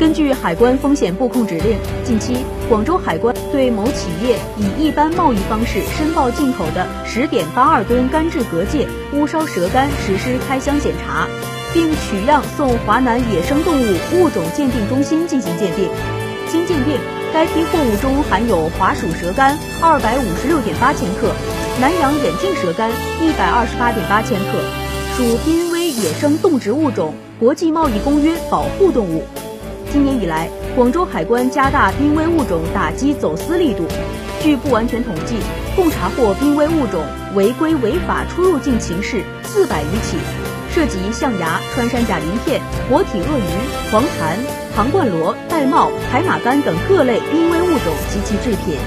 根据海关风险布控指令，近期广州海关对某企业以一般贸易方式申报进口的十点八二吨干制蛤介、乌梢蛇干实施开箱检查，并取样送华南野生动物物种鉴定中心进行鉴定。经鉴定，该批货物中含有华属蛇干二百五十六点八千克，南洋眼镜蛇干一百二十八点八千克，属濒危野生动植物种国际贸易公约保护动物。今年以来，广州海关加大濒危物种打击走私力度。据不完全统计，共查获濒危物种违规违法出入境情势四百余起，涉及象牙、穿山甲鳞片、活体鳄鱼、黄檀、唐冠螺、玳瑁、海马干等各类濒危物种及其制品。